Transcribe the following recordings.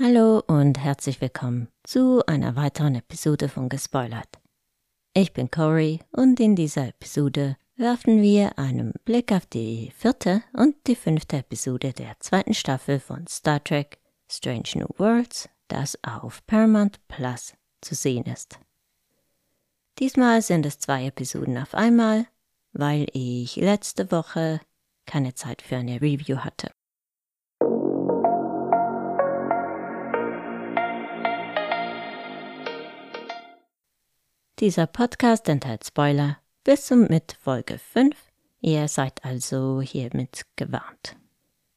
Hallo und herzlich willkommen zu einer weiteren Episode von Gespoilert. Ich bin Cory und in dieser Episode werfen wir einen Blick auf die vierte und die fünfte Episode der zweiten Staffel von Star Trek Strange New Worlds, das auf Paramount Plus zu sehen ist. Diesmal sind es zwei Episoden auf einmal, weil ich letzte Woche keine Zeit für eine Review hatte. Dieser Podcast enthält Spoiler bis und mit Folge 5. Ihr seid also hiermit gewarnt.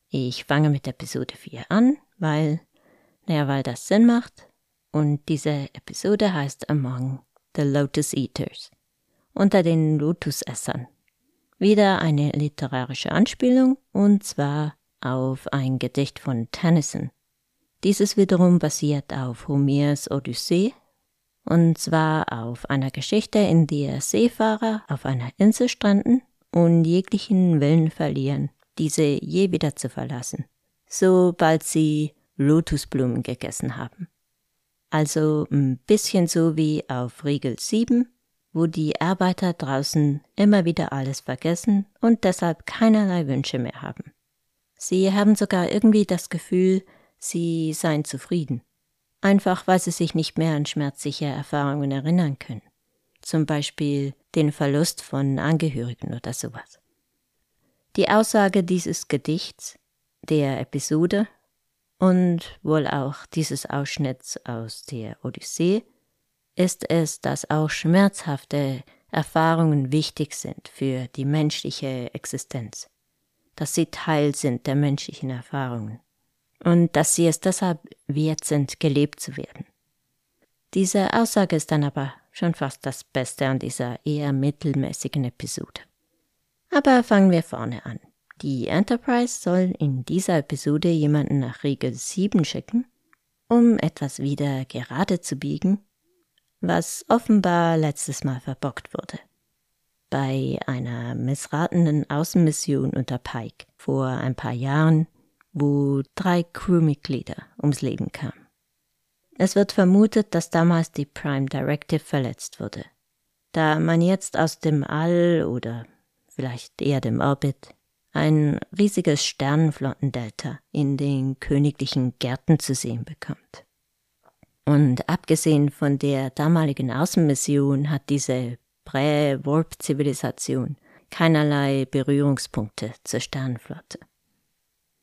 Ich fange mit Episode 4 an, weil, naja, weil das Sinn macht. Und diese Episode heißt Among the Lotus Eaters. Unter den Lotusessern. Wieder eine literarische Anspielung, und zwar auf ein Gedicht von Tennyson. Dieses wiederum basiert auf Homers Odyssee und zwar auf einer Geschichte, in der Seefahrer auf einer Insel stranden und jeglichen Willen verlieren, diese je wieder zu verlassen, sobald sie Lotusblumen gegessen haben. Also ein bisschen so wie auf Regel 7, wo die Arbeiter draußen immer wieder alles vergessen und deshalb keinerlei Wünsche mehr haben. Sie haben sogar irgendwie das Gefühl, sie seien zufrieden einfach weil sie sich nicht mehr an schmerzliche Erfahrungen erinnern können. Zum Beispiel den Verlust von Angehörigen oder sowas. Die Aussage dieses Gedichts, der Episode und wohl auch dieses Ausschnitts aus der Odyssee ist es, dass auch schmerzhafte Erfahrungen wichtig sind für die menschliche Existenz, dass sie Teil sind der menschlichen Erfahrungen und dass sie es deshalb wert sind, gelebt zu werden. Diese Aussage ist dann aber schon fast das Beste an dieser eher mittelmäßigen Episode. Aber fangen wir vorne an. Die Enterprise soll in dieser Episode jemanden nach Regel 7 schicken, um etwas wieder gerade zu biegen, was offenbar letztes Mal verbockt wurde. Bei einer missratenen Außenmission unter Pike vor ein paar Jahren wo drei Crewmitglieder ums Leben kamen. Es wird vermutet, dass damals die Prime Directive verletzt wurde, da man jetzt aus dem All oder vielleicht eher dem Orbit ein riesiges Sternenflottendelta in den königlichen Gärten zu sehen bekommt. Und abgesehen von der damaligen Außenmission hat diese Prä-Warp-Zivilisation keinerlei Berührungspunkte zur Sternenflotte.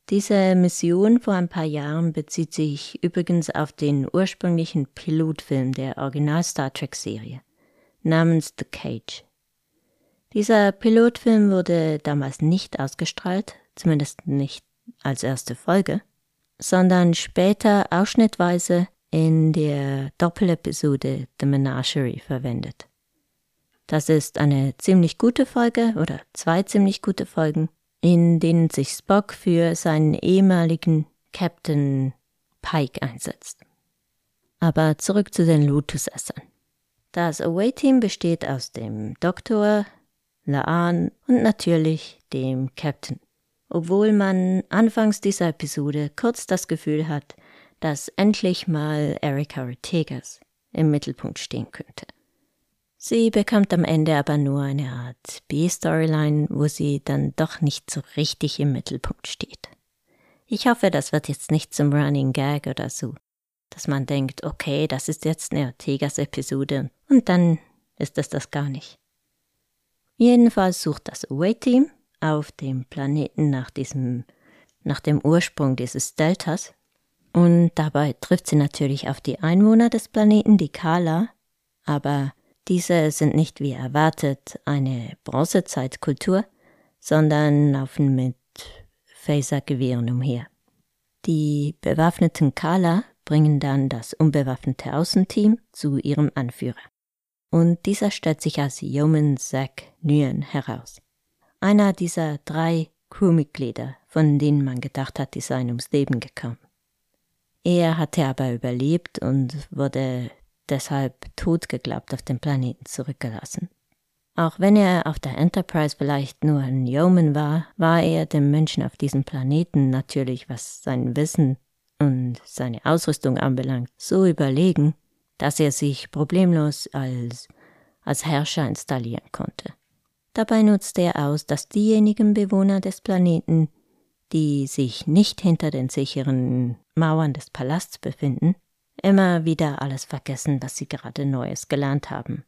Diese Mission vor ein paar Jahren bezieht sich übrigens auf den ursprünglichen Pilotfilm der Original Star Trek Serie namens The Cage. Dieser Pilotfilm wurde damals nicht ausgestrahlt, zumindest nicht als erste Folge, sondern später ausschnittweise in der Doppelepisode The Menagerie verwendet. Das ist eine ziemlich gute Folge oder zwei ziemlich gute Folgen in denen sich Spock für seinen ehemaligen Captain Pike einsetzt. Aber zurück zu den Lotus-Essern. Das Away-Team besteht aus dem Doktor, Laan und natürlich dem Captain. Obwohl man anfangs dieser Episode kurz das Gefühl hat, dass endlich mal Erika Ortegas im Mittelpunkt stehen könnte. Sie bekommt am Ende aber nur eine Art B-Storyline, wo sie dann doch nicht so richtig im Mittelpunkt steht. Ich hoffe, das wird jetzt nicht zum Running Gag oder so, dass man denkt, okay, das ist jetzt eine Ortegas-Episode und dann ist es das gar nicht. Jedenfalls sucht das Away-Team auf dem Planeten nach diesem, nach dem Ursprung dieses Deltas und dabei trifft sie natürlich auf die Einwohner des Planeten, die Kala, aber diese sind nicht wie erwartet eine Bronzezeitkultur, sondern laufen mit Phasergewehren umher. Die bewaffneten Kala bringen dann das unbewaffnete Außenteam zu ihrem Anführer. Und dieser stellt sich als Yeoman Zack Nguyen heraus. Einer dieser drei Crewmitglieder, von denen man gedacht hat, die seien ums Leben gekommen. Er hatte aber überlebt und wurde deshalb tot auf dem Planeten zurückgelassen. Auch wenn er auf der Enterprise vielleicht nur ein Yeoman war, war er dem Menschen auf diesem Planeten natürlich, was sein Wissen und seine Ausrüstung anbelangt, so überlegen, dass er sich problemlos als, als Herrscher installieren konnte. Dabei nutzte er aus, dass diejenigen Bewohner des Planeten, die sich nicht hinter den sicheren Mauern des Palasts befinden, immer wieder alles vergessen, was sie gerade Neues gelernt haben.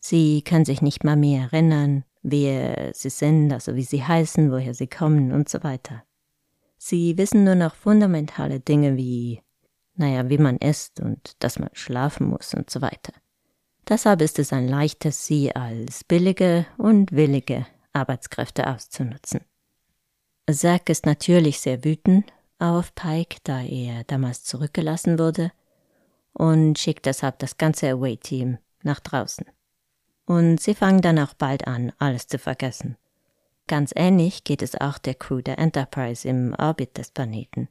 Sie können sich nicht mal mehr erinnern, wer sie sind, also wie sie heißen, woher sie kommen und so weiter. Sie wissen nur noch fundamentale Dinge wie, naja, wie man isst und dass man schlafen muss und so weiter. Deshalb ist es ein leichtes, sie als billige und willige Arbeitskräfte auszunutzen. Zack ist natürlich sehr wütend auf Pike, da er damals zurückgelassen wurde, und schickt deshalb das ganze Away-Team nach draußen. Und sie fangen dann auch bald an, alles zu vergessen. Ganz ähnlich geht es auch der Crew der Enterprise im Orbit des Planeten.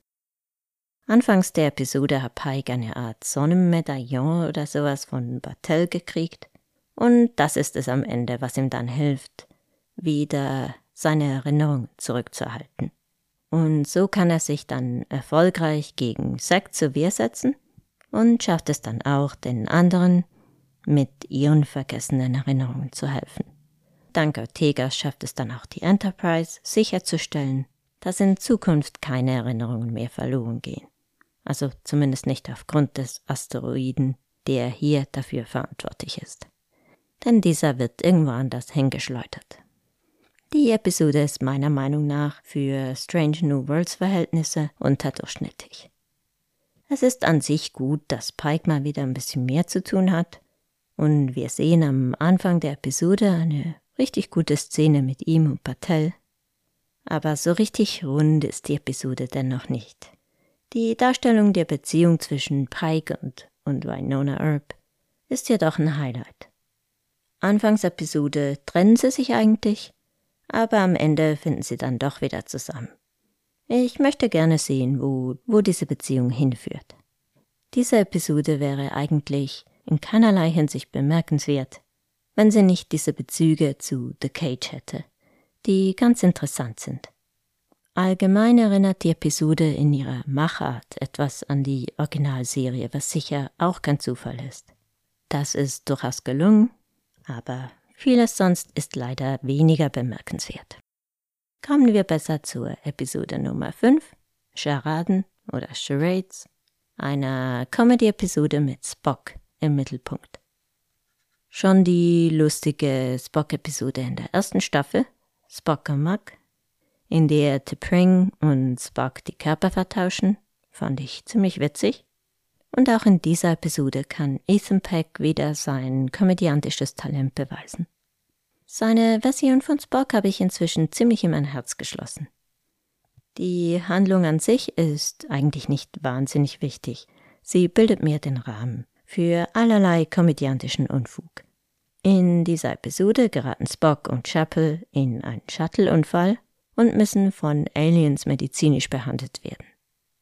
Anfangs der Episode hat Pike eine Art Sonnenmedaillon oder sowas von Battelle gekriegt. Und das ist es am Ende, was ihm dann hilft, wieder seine Erinnerung zurückzuhalten. Und so kann er sich dann erfolgreich gegen Zack zur Wehr setzen und schafft es dann auch, den anderen mit ihren vergessenen Erinnerungen zu helfen. Dank Ortega schafft es dann auch die Enterprise sicherzustellen, dass in Zukunft keine Erinnerungen mehr verloren gehen also zumindest nicht aufgrund des Asteroiden, der hier dafür verantwortlich ist. Denn dieser wird irgendwo anders hingeschleudert. Die Episode ist meiner Meinung nach für Strange New Worlds Verhältnisse unterdurchschnittlich. Es ist an sich gut, dass Pike mal wieder ein bisschen mehr zu tun hat, und wir sehen am Anfang der Episode eine richtig gute Szene mit ihm und Patel, aber so richtig rund ist die Episode dennoch nicht. Die Darstellung der Beziehung zwischen Pike und, und Winona Earp ist jedoch ein Highlight. Anfangsepisode trennen sie sich eigentlich, aber am Ende finden sie dann doch wieder zusammen. Ich möchte gerne sehen, wo, wo diese Beziehung hinführt. Diese Episode wäre eigentlich in keinerlei Hinsicht bemerkenswert, wenn sie nicht diese Bezüge zu The Cage hätte, die ganz interessant sind. Allgemein erinnert die Episode in ihrer Machart etwas an die Originalserie, was sicher auch kein Zufall ist. Das ist durchaus gelungen, aber vieles sonst ist leider weniger bemerkenswert. Kommen wir besser zur Episode Nummer 5, Charaden oder Charades, einer Comedy-Episode mit Spock im Mittelpunkt. Schon die lustige Spock-Episode in der ersten Staffel, Spock Muck, in der T'Pring und Spock die Körper vertauschen, fand ich ziemlich witzig. Und auch in dieser Episode kann Ethan Peck wieder sein komödiantisches Talent beweisen. Seine Version von Spock habe ich inzwischen ziemlich in mein Herz geschlossen. Die Handlung an sich ist eigentlich nicht wahnsinnig wichtig. Sie bildet mir den Rahmen für allerlei komödiantischen Unfug. In dieser Episode geraten Spock und Chapel in einen Shuttleunfall und müssen von Aliens medizinisch behandelt werden.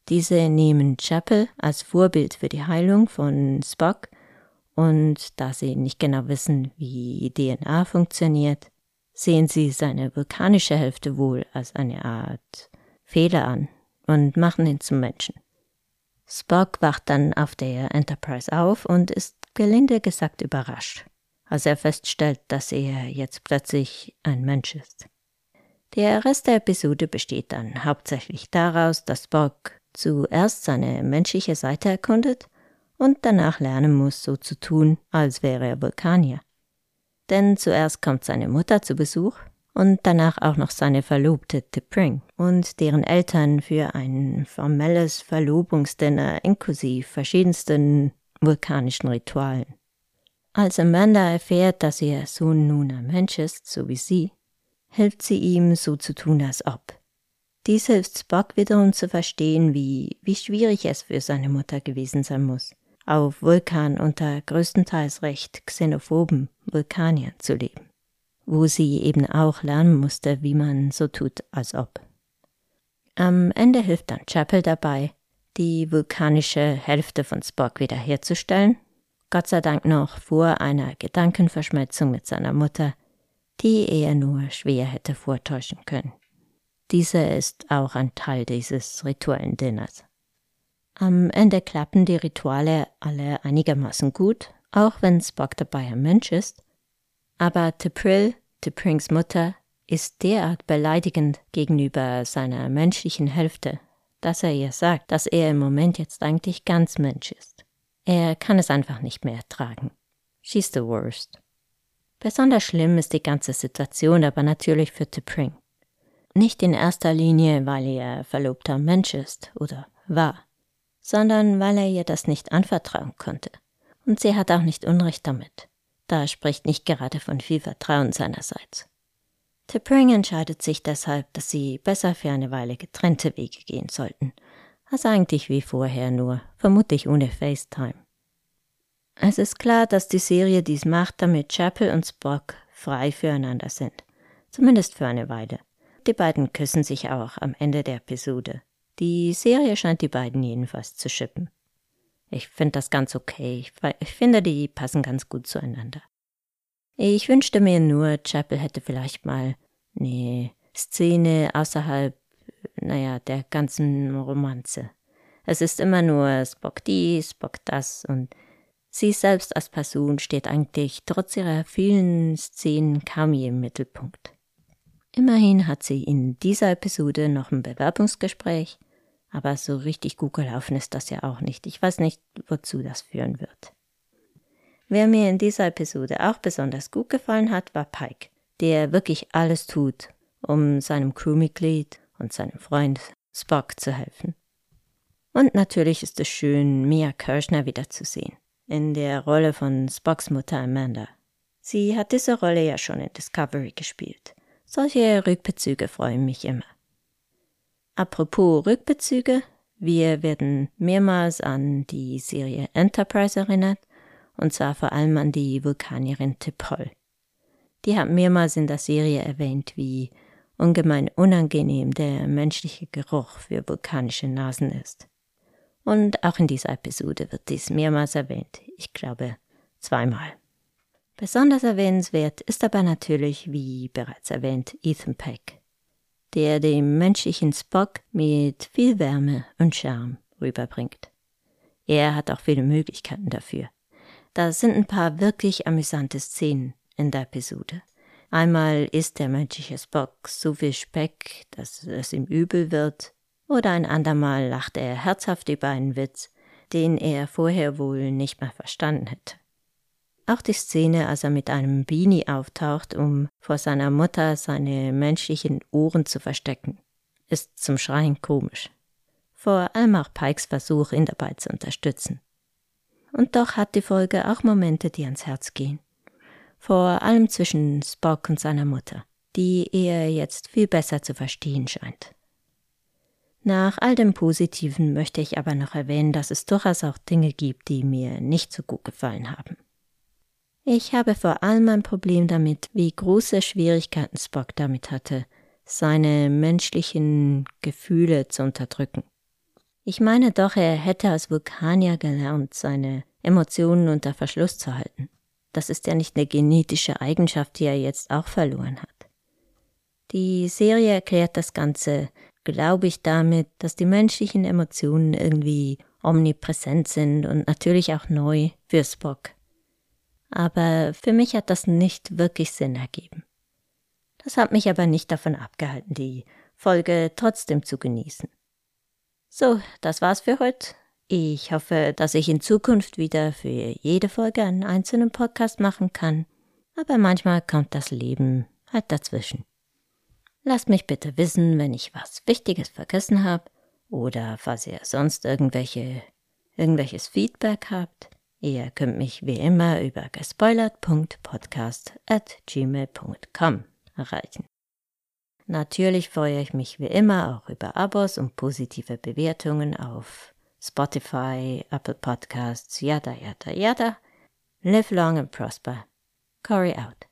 Diese nehmen Chapel als Vorbild für die Heilung von Spock und da sie nicht genau wissen, wie DNA funktioniert, sehen sie seine vulkanische Hälfte wohl als eine Art Fehler an und machen ihn zum Menschen. Spock wacht dann auf der Enterprise auf und ist gelinde gesagt überrascht, als er feststellt, dass er jetzt plötzlich ein Mensch ist. Der Rest der Episode besteht dann hauptsächlich daraus, dass Spock zuerst seine menschliche Seite erkundet und danach lernen muss, so zu tun, als wäre er Vulkanier. Denn zuerst kommt seine Mutter zu Besuch und danach auch noch seine Verlobte T'Pring und deren Eltern für ein formelles Verlobungsdinner inklusive verschiedensten vulkanischen Ritualen. Als Amanda erfährt, dass ihr Sohn nun ein Mensch ist, so wie sie, hilft sie ihm, so zu tun, als ob. Dies hilft Spock wiederum zu verstehen, wie, wie schwierig es für seine Mutter gewesen sein muss, auf Vulkan unter größtenteils recht xenophoben Vulkaniern zu leben, wo sie eben auch lernen musste, wie man so tut, als ob. Am Ende hilft dann Chapel dabei, die vulkanische Hälfte von Spock wiederherzustellen, Gott sei Dank noch vor einer Gedankenverschmelzung mit seiner Mutter, die er nur schwer hätte vortäuschen können. Dieser ist auch ein Teil dieses rituellen Dinners. Am Ende klappen die Rituale alle einigermaßen gut, auch wenn Spock dabei ein Mensch ist. Aber T'Pril, T'Prings Mutter, ist derart beleidigend gegenüber seiner menschlichen Hälfte, dass er ihr sagt, dass er im Moment jetzt eigentlich ganz Mensch ist. Er kann es einfach nicht mehr ertragen. She's the worst. Besonders schlimm ist die ganze Situation aber natürlich für T'Pring. Nicht in erster Linie, weil er verlobter Mensch ist oder war, sondern weil er ihr das nicht anvertrauen konnte. Und sie hat auch nicht Unrecht damit. Da spricht nicht gerade von viel Vertrauen seinerseits. T'Pring entscheidet sich deshalb, dass sie besser für eine Weile getrennte Wege gehen sollten, als eigentlich wie vorher nur, vermutlich ohne FaceTime. Es ist klar, dass die Serie dies macht, damit Chapel und Spock frei füreinander sind, zumindest für eine Weile. Die beiden küssen sich auch am Ende der Episode. Die Serie scheint die beiden jedenfalls zu schippen. Ich finde das ganz okay. Ich, ich, finde, die passen ganz gut zueinander. Ich wünschte mir nur, Chapel hätte vielleicht mal eine Szene außerhalb, naja, der ganzen Romanze. Es ist immer nur Spock dies, Spock das und sie selbst als Person steht eigentlich trotz ihrer vielen Szenen kaum je im Mittelpunkt. Immerhin hat sie in dieser Episode noch ein Bewerbungsgespräch, aber so richtig gut gelaufen ist das ja auch nicht. Ich weiß nicht, wozu das führen wird. Wer mir in dieser Episode auch besonders gut gefallen hat, war Pike, der wirklich alles tut, um seinem Crewmitglied und seinem Freund Spock zu helfen. Und natürlich ist es schön, Mia Kirschner wiederzusehen, in der Rolle von Spocks Mutter Amanda. Sie hat diese Rolle ja schon in Discovery gespielt. Solche Rückbezüge freuen mich immer. Apropos Rückbezüge, wir werden mehrmals an die Serie Enterprise erinnert und zwar vor allem an die Vulkanierin Tipol. Die hat mehrmals in der Serie erwähnt, wie ungemein unangenehm der menschliche Geruch für vulkanische Nasen ist. Und auch in dieser Episode wird dies mehrmals erwähnt, ich glaube zweimal. Besonders erwähnenswert ist aber natürlich, wie bereits erwähnt, Ethan Peck, der dem menschlichen Spock mit viel Wärme und Charme rüberbringt. Er hat auch viele Möglichkeiten dafür. Da sind ein paar wirklich amüsante Szenen in der Episode. Einmal isst der menschliche Spock so viel Speck, dass es ihm übel wird, oder ein andermal lacht er herzhaft über einen Witz, den er vorher wohl nicht mehr verstanden hätte. Auch die Szene, als er mit einem Beanie auftaucht, um vor seiner Mutter seine menschlichen Ohren zu verstecken, ist zum Schreien komisch. Vor allem auch Pikes Versuch, ihn dabei zu unterstützen. Und doch hat die Folge auch Momente, die ans Herz gehen. Vor allem zwischen Spock und seiner Mutter, die er jetzt viel besser zu verstehen scheint. Nach all dem Positiven möchte ich aber noch erwähnen, dass es durchaus auch Dinge gibt, die mir nicht so gut gefallen haben. Ich habe vor allem ein Problem damit, wie große Schwierigkeiten Spock damit hatte, seine menschlichen Gefühle zu unterdrücken. Ich meine doch, er hätte als Vulkanier gelernt, seine Emotionen unter Verschluss zu halten. Das ist ja nicht eine genetische Eigenschaft, die er jetzt auch verloren hat. Die Serie erklärt das Ganze, glaube ich, damit, dass die menschlichen Emotionen irgendwie omnipräsent sind und natürlich auch neu für Spock. Aber für mich hat das nicht wirklich Sinn ergeben. Das hat mich aber nicht davon abgehalten, die Folge trotzdem zu genießen. So, das war's für heute. Ich hoffe, dass ich in Zukunft wieder für jede Folge einen einzelnen Podcast machen kann, aber manchmal kommt das Leben halt dazwischen. Lasst mich bitte wissen, wenn ich was Wichtiges vergessen habe oder falls ihr sonst irgendwelche irgendwelches Feedback habt. Ihr könnt mich wie immer über gespoilert.podcast at gmail.com erreichen. Natürlich freue ich mich wie immer auch über Abos und positive Bewertungen auf Spotify, Apple Podcasts, yada yada yada. Live long and prosper. Corey out.